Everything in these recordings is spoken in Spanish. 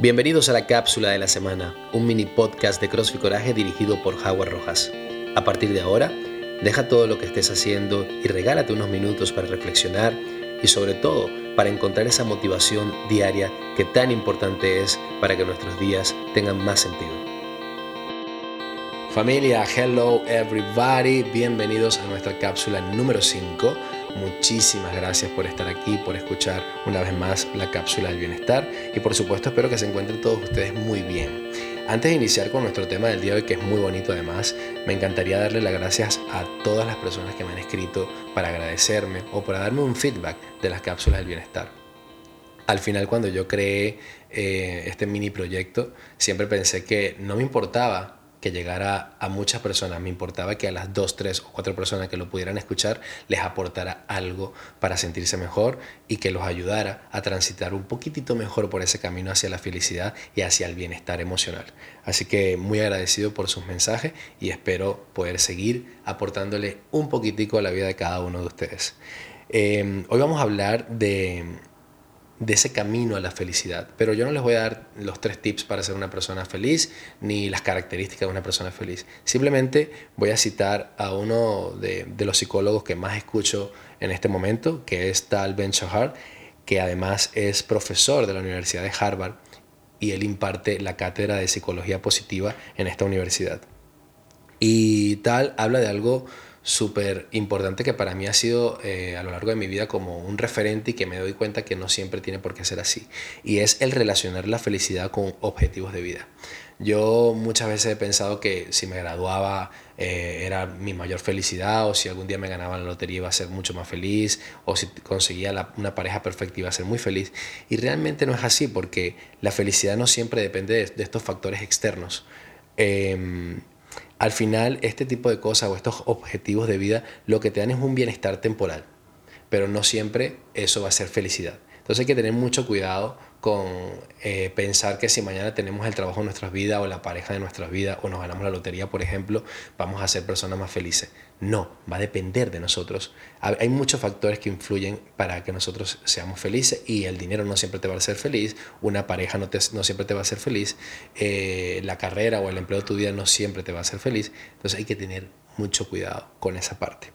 Bienvenidos a la cápsula de la semana, un mini podcast de CrossFit Coraje dirigido por Howard Rojas. A partir de ahora, deja todo lo que estés haciendo y regálate unos minutos para reflexionar y sobre todo para encontrar esa motivación diaria que tan importante es para que nuestros días tengan más sentido. Familia, hello everybody, bienvenidos a nuestra cápsula número 5 Muchísimas gracias por estar aquí, por escuchar una vez más la cápsula del bienestar y por supuesto espero que se encuentren todos ustedes muy bien. Antes de iniciar con nuestro tema del día de hoy, que es muy bonito además, me encantaría darle las gracias a todas las personas que me han escrito para agradecerme o para darme un feedback de las cápsulas del bienestar. Al final cuando yo creé eh, este mini proyecto, siempre pensé que no me importaba que llegara a muchas personas, me importaba que a las dos, tres o cuatro personas que lo pudieran escuchar les aportara algo para sentirse mejor y que los ayudara a transitar un poquitito mejor por ese camino hacia la felicidad y hacia el bienestar emocional. Así que muy agradecido por sus mensajes y espero poder seguir aportándole un poquitico a la vida de cada uno de ustedes. Eh, hoy vamos a hablar de de ese camino a la felicidad. Pero yo no les voy a dar los tres tips para ser una persona feliz ni las características de una persona feliz. Simplemente voy a citar a uno de, los psicólogos que más escucho en este momento, que es Tal Ben Shahar, que además es profesor de la Universidad de Harvard y él imparte la cátedra de psicología positiva en esta universidad. Y Tal habla de algo súper importante que para mí ha sido eh, a lo largo de mi vida como un referente y que me doy cuenta que no siempre tiene por qué ser así. Y es el relacionar la felicidad con objetivos de vida. Yo muchas veces he pensado que si me graduaba eh, era mi mayor felicidad o si algún día me ganaba la lotería iba a ser mucho más feliz o si conseguía una pareja perfecta iba a ser muy feliz. Y realmente no es así porque la felicidad no siempre depende de, estos factores externos. Em, al final, este tipo de cosas o estos objetivos de vida lo que te dan es un bienestar temporal, pero no siempre eso va a ser felicidad. Entonces hay que tener mucho cuidado con eh, pensar que si mañana tenemos el trabajo de nuestras vidas o la pareja de nuestras vidas o nos ganamos la lotería, por ejemplo, vamos a ser personas más felices. No, va a depender de nosotros. Hay muchos factores que influyen para que nosotros seamos felices y el dinero no siempre te va a hacer feliz, una pareja no, no siempre te va a hacer feliz, eh, la carrera o el empleo de tu vida no siempre te va a hacer feliz. Entonces hay que tener mucho cuidado con esa parte.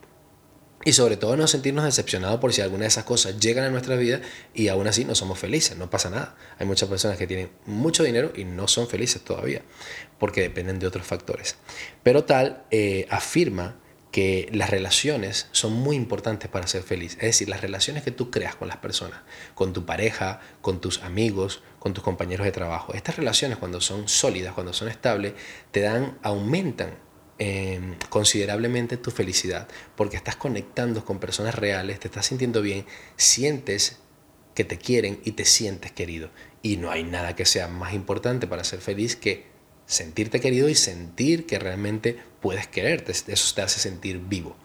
Y sobre todo no sentirnos decepcionados por si alguna de esas cosas llegan a nuestra vida y aún así no somos felices, no pasa nada. Hay muchas personas que tienen mucho dinero y no son felices todavía, porque dependen de otros factores. Pero tal eh, afirma que las relaciones son muy importantes para ser feliz. Es decir, las relaciones que tú creas con las personas, con tu pareja, con tus amigos, con tus compañeros de trabajo. Estas relaciones cuando son sólidas, cuando son estables, te dan, aumentan Em, considerablemente tu felicidad, porque estás conectando con personas reales, te estás sintiendo bien, sientes que te quieren y te sientes querido. Y no hay nada que sea más importante para ser feliz que sentirte querido y sentir que realmente puedes quererte. Eso te hace sentir vivo.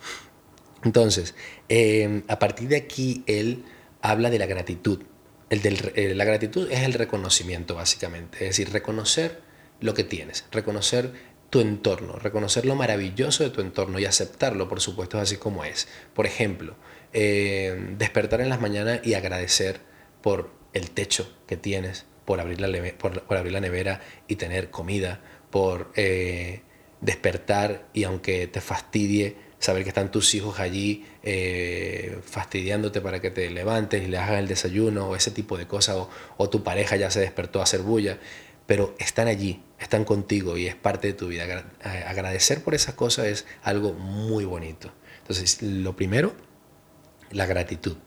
Entonces, em, a partir de aquí, él habla de la gratitud. El eh, la gratitud es el reconocimiento, básicamente. Es decir, reconocer lo que tienes, reconocer tu entorno, reconocer lo maravilloso de tu entorno y aceptarlo, por supuesto, así como es. Por ejemplo, eh, despertar en las mañanas y agradecer por el techo que tienes, por abrir la, por, abrir la nevera y tener comida, por eh, despertar y aunque te fastidie, saber que están tus hijos allí eh, fastidiándote para que te levantes y le hagas el desayuno o ese tipo de cosas, o, o tu pareja ya se despertó a hacer bulla pero están allí, están contigo y es parte de tu vida. Eh, agradecer por esas cosas es algo muy bonito. Entonces, lo primero, la gratitud,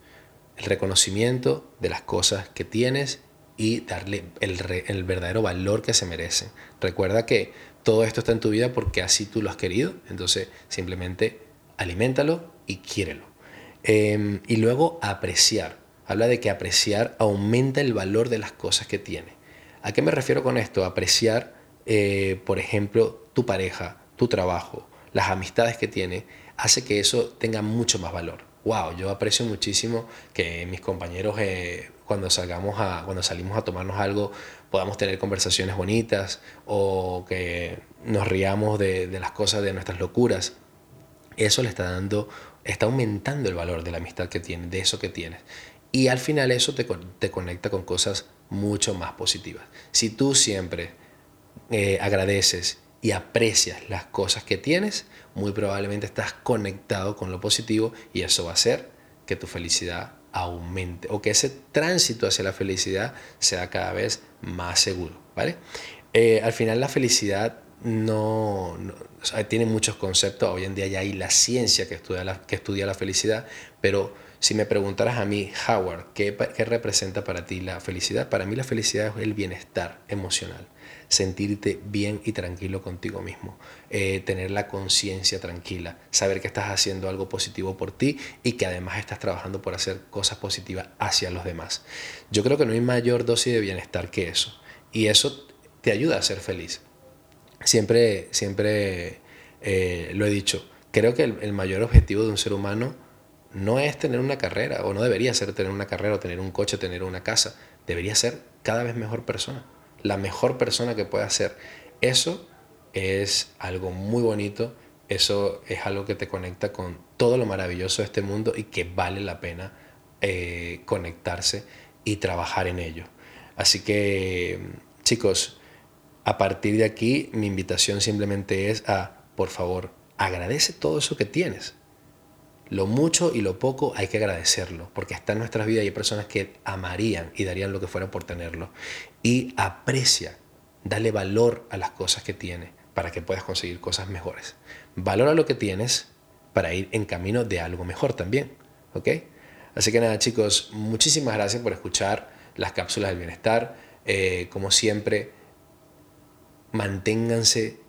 el reconocimiento de las cosas que tienes y darle el, verdadero valor que se merecen. Recuerda que todo esto está en tu vida porque así tú lo has querido, entonces simplemente aliméntalo y quiérelo. Em, y luego apreciar. Habla de que apreciar aumenta el valor de las cosas que tiene. ¿A qué me refiero con esto? Apreciar, eh, por ejemplo, tu pareja, tu trabajo, las amistades que tiene, hace que eso tenga mucho más valor. Wow, yo aprecio muchísimo que mis compañeros eh, cuando salgamos a, cuando salimos a tomarnos algo podamos tener conversaciones bonitas o que nos riamos de, las cosas, de nuestras locuras. Eso le está dando, está aumentando el valor de la amistad que tienes, de eso que tienes. Y al final eso te, te conecta con cosas mucho más positivas. Si tú siempre eh, agradeces y aprecias las cosas que tienes, muy probablemente estás conectado con lo positivo y eso va a hacer que tu felicidad aumente o que ese tránsito hacia la felicidad sea cada vez más seguro, ¿vale? Eh, al final la felicidad no, tiene muchos conceptos, hoy en día ya hay la ciencia que estudia la, que estudia la felicidad, pero si me preguntaras a mí, Howard, ¿qué, ¿qué representa para ti la felicidad? Para mí la felicidad es el bienestar emocional sentirte bien y tranquilo contigo mismo, eh, tener la conciencia tranquila, saber que estás haciendo algo positivo por ti y que además estás trabajando por hacer cosas positivas hacia los demás. Yo creo que no hay mayor dosis de bienestar que eso y eso te ayuda a ser feliz. Siempre, siempre eh, lo he dicho, creo que el mayor objetivo de un ser humano no es tener una carrera, o no debería ser tener una carrera, o tener un coche, tener una casa. Debería ser cada vez mejor persona la mejor persona que pueda ser. Eso es algo muy bonito, eso es algo que te conecta con todo lo maravilloso de este mundo y que vale la pena eh, conectarse y trabajar en ello. Así que, chicos, a partir de aquí mi invitación simplemente es a, por favor, agradece todo eso que tienes. Lo mucho y lo poco hay que agradecerlo, porque está en nuestras vidas y hay personas que amarían y darían lo que fuera por tenerlo. Y aprecia, dale valor a las cosas que tiene para que puedas conseguir cosas mejores. Valora lo que tienes para ir en camino de algo mejor también. ¿Ok? Así que nada, chicos, muchísimas gracias por escuchar las cápsulas del bienestar. Eh, como siempre, manténganse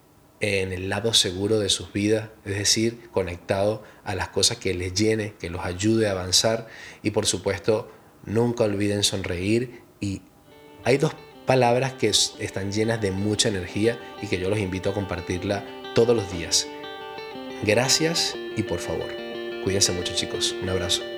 en el lado seguro de sus vidas, es decir, conectado a las cosas que les llene, que los ayude a avanzar y por supuesto nunca olviden sonreír y hay dos palabras que están llenas de mucha energía y que yo los invito a compartirla todos los días. Gracias y por favor, cuídense mucho chicos. Un abrazo.